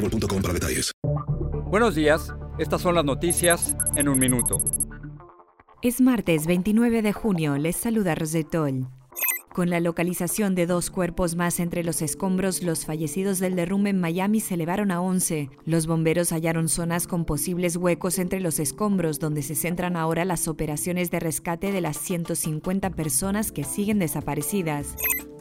boostmobile.com para detalles. Buenos días, estas son las noticias en un minuto. Es martes 29 de junio, les saluda Rosetol. Con la localización de dos cuerpos más entre los escombros, los fallecidos del derrumbe en Miami se elevaron a 11. Los bomberos hallaron zonas con posibles huecos entre los escombros, donde se centran ahora las operaciones de rescate de las 150 personas que siguen desaparecidas.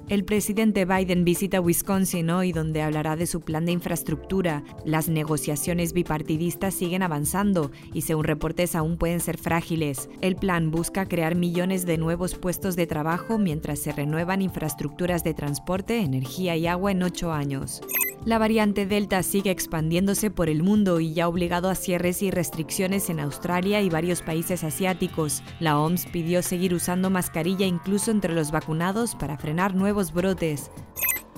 El presidente Biden visita Wisconsin hoy, donde hablará de su plan de infraestructura. Las negociaciones bipartidistas siguen avanzando y según reportes aún pueden ser frágiles. El plan busca crear millones de nuevos puestos de trabajo mientras se renuevan infraestructuras de transporte, energía y agua en ocho años. La variante Delta sigue expandiéndose por el mundo y ya ha obligado a cierres y restricciones en Australia y varios países asiáticos. La OMS pidió seguir usando mascarilla incluso entre los vacunados para frenar nuevos brotes.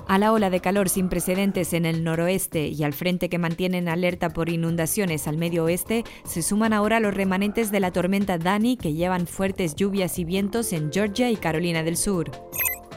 A la ola de calor sin precedentes en el noroeste y al frente que mantienen alerta por inundaciones al medio oeste, se suman ahora los remanentes de la tormenta Dani que llevan fuertes lluvias y vientos en Georgia y Carolina del Sur.